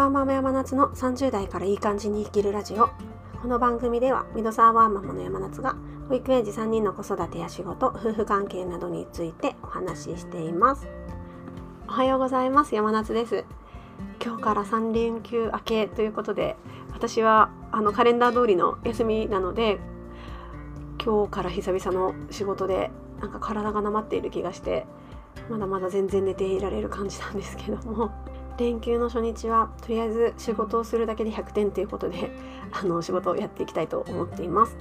ワーママ山夏の30代からいい感じに生きるラジオ。この番組ではミドサーワーママの山夏が保育園児3人の子育てや仕事夫婦関係などについてお話ししています。おはようございます。山夏です。今日から3連休明けということで私はあのカレンダー通りの休みなので今日から久々の仕事でなんか体がなまっている気がしてまだまだ全然寝ていられる感じなんですけども。連休の初日はとりあえず仕事をするだけで100点ということで あの仕事をやっていきたいと思っています。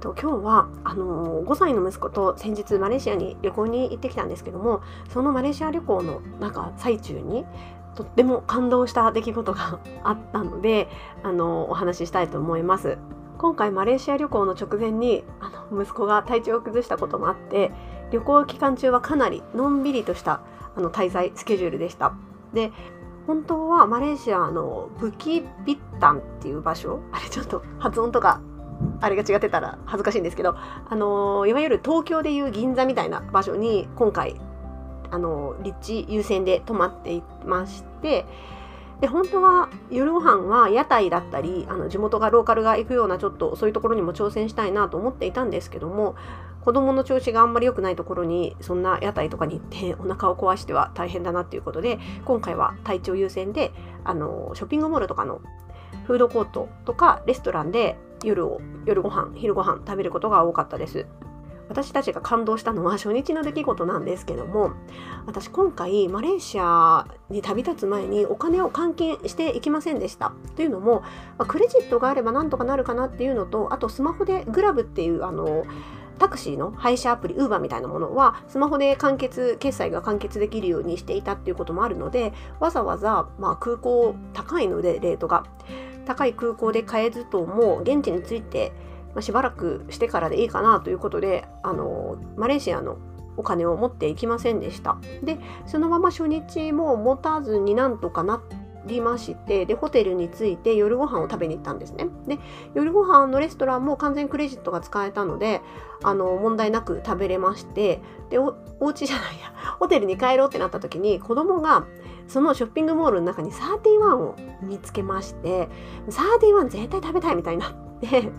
と今日はあの5歳の息子と先日マレーシアに旅行に行ってきたんですけどもそのマレーシア旅行のなんか最中にとっても感動した出来事が あったのであのお話ししたいと思います。今回マレーシア旅行の直前にあの息子が体調を崩したこともあって旅行期間中はかなりのんびりとしたあの滞在スケジュールでした。で本当はマレーシアのブキビッタンっていう場所あれちょっと発音とかあれが違ってたら恥ずかしいんですけど、あのいわゆる東京でいう銀座みたいな場所に今回、あの立地優先で泊まっていましてで本当は夜ご飯は屋台だったりあの地元がローカルが行くようなちょっとそういうところにも挑戦したいなと思っていたんですけども子供の調子があんまり良くないところにそんな屋台とかに行ってお腹を壊しては大変だなっていうことで今回は体調優先であのショッピングモールとかのフードコートとかレストランで夜を夜ご飯昼ご飯食べることが多かったです。私たちが感動したのは初日の出来事なんですけども私今回マレーシアに旅立つ前にお金を換金していきませんでした。というのもクレジットがあればなんとかなるかなっていうのとあとスマホでグラブっていうあのタクシーの配車アプリ Uber みたいなものはスマホで完結決済が完結できるようにしていたっていうこともあるのでわざわざ、まあ、空港高いのでレートが。高い空港で買えずとも現地について、まあ、しばらくしてからでいいかなということであのマレーシアのお金を持っていきませんでした。でそのまま初日も持たずになんとかなりましてでホテルに着いて夜ご飯を食べに行ったんですね。で夜ご飯のレストランも完全クレジットが使えたのであの問題なく食べれましてでおお家じゃないや。ホテルに帰ろうってなった時に子供がそのショッピングモールの中にサーティワンを見つけましてサーティワン絶対食べたいみたいになって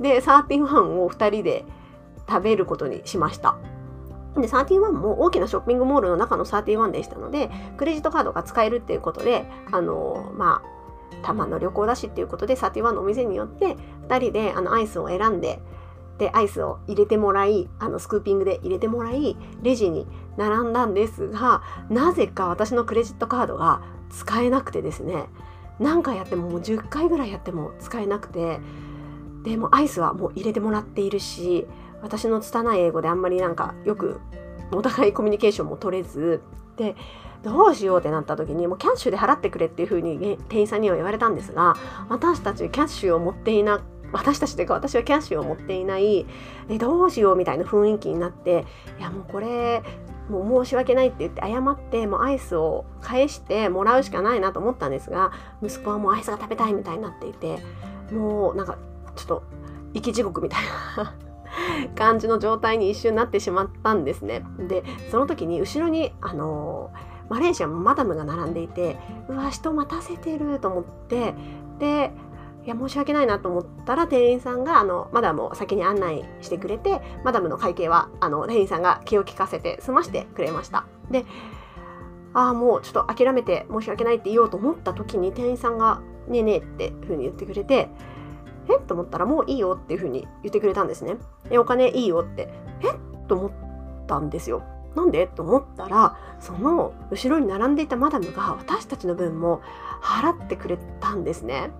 でサーティワンを2人で食べることにしました。で、31も大きなショッピングモールの中の31でしたので、クレジットカードが使えるっていうことで、あの、まあ、たまの旅行だしっていうことで、31のお店によって、2人であのアイスを選んで、で、アイスを入れてもらい、あの、スクーピングで入れてもらい、レジに並んだんですが、なぜか私のクレジットカードが使えなくてですね、何回やってももう10回ぐらいやっても使えなくて、でもアイスはもう入れてもらっているし、私の拙い英語であんまりなんかよくお互いコミュニケーションも取れずでどうしようってなった時にもうキャッシュで払ってくれっていう風に店員さんには言われたんですが私たちキャッシュを持っていな私たちというか私はキャッシュを持っていないえどうしようみたいな雰囲気になっていやもうこれもう申し訳ないって言って謝ってもうアイスを返してもらうしかないなと思ったんですが息子はもうアイスが食べたいみたいになっていてもうなんかちょっと生き地獄みたいな感じの状態に一瞬なってしまったんですね。でその時に後ろにあのマレーシアもマダムが並んでいてうわ人待たせてると思ってでいや申し訳ないなと思ったら店員さんがあのマダムを先に案内してくれてマダムの会計はあの店員さんが気を利かせて済ましてくれましたでああもうちょっと諦めて申し訳ないって言おうと思った時に店員さんが「ねえねえ」っていうふうに言ってくれてえ？と思ったらもういいよっていうふうに言ってくれたんですね。え、お金いいよって。え？と思ったんですよ。なんで？と思ったらその後ろに並んでいたマダムが私たちの分も払ってくれたんですね。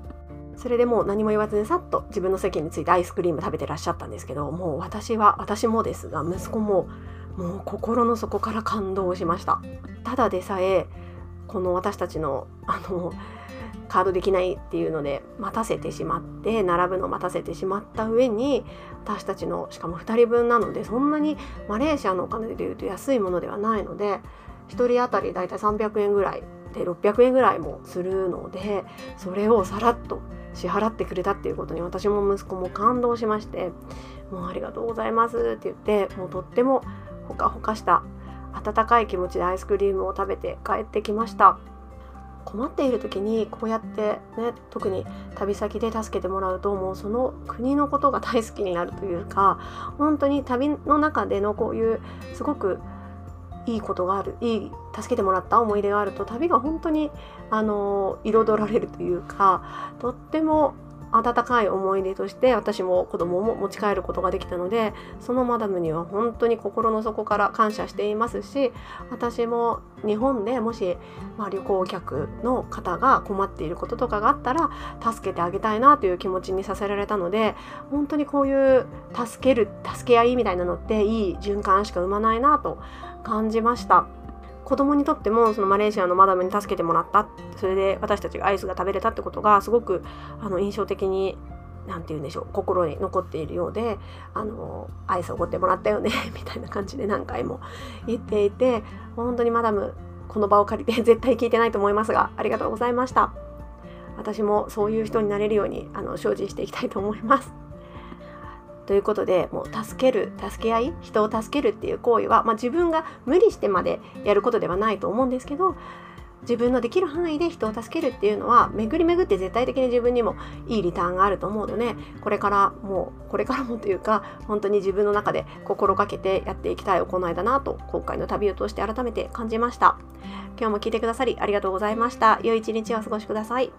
それでもう何も言わずにさっと自分の席についてアイスクリーム食べてらっしゃったんですけどもう私は私もですが息子ももう心の底から感動しましたただでさえこの私たちのあのカードできないっていうので待たせてしまって並ぶの待たせてしまった上に私たちのしかも2人分なのでそんなにマレーシアのお金でいうと安いものではないので1人当たりだいたい300円ぐらいで600円ぐらいもするのでそれをさらっと支払ってくれたっていうことに私も息子も感動しましてもうありがとうございますって言ってもうとってもほかほかした温かい気持ちでアイスクリームを食べて帰ってきました。困っている時にこうやってね特に旅先で助けてもらうともうその国のことが大好きになるというか本当に旅の中でのこういうすごくいいことがあるいい助けてもらった思い出があると旅が本当にあの彩られるというかとっても温かい思い出として私も子供も持ち帰ることができたのでそのマダムには本当に心の底から感謝していますし私も日本でもし、まあ、旅行客の方が困っていることとかがあったら助けてあげたいなという気持ちにさせられたので本当にこういう助ける助け合いみたいなのっていい循環しか生まないなと感じました。子供にとってもそのマレーシアのマダムに助けてもらった。それで私たちがアイスが食べれたってことがすごくあの印象的に何て言うんでしょう心に残っているようであのアイスをおごってもらったよね みたいな感じで何回も言っていて本当にマダムこの場を借りて 絶対聞いてないと思いますがありがとうございました。私もそういう人になれるようにあの精進していきたいと思います。ということでもう助ける助け合い人を助けるっていう行為は、まあ、自分が無理してまでやることではないと思うんですけど自分のできる範囲で人を助けるっていうのは巡り巡って絶対的に自分にもいいリターンがあると思うのでこれからもうこれからもというか本当に自分の中で心がけてやっていきたい行いだなと今回の旅を通して改めて感じました。今日も聞いてくださりありがとうございました。良い一日をお過ごしください。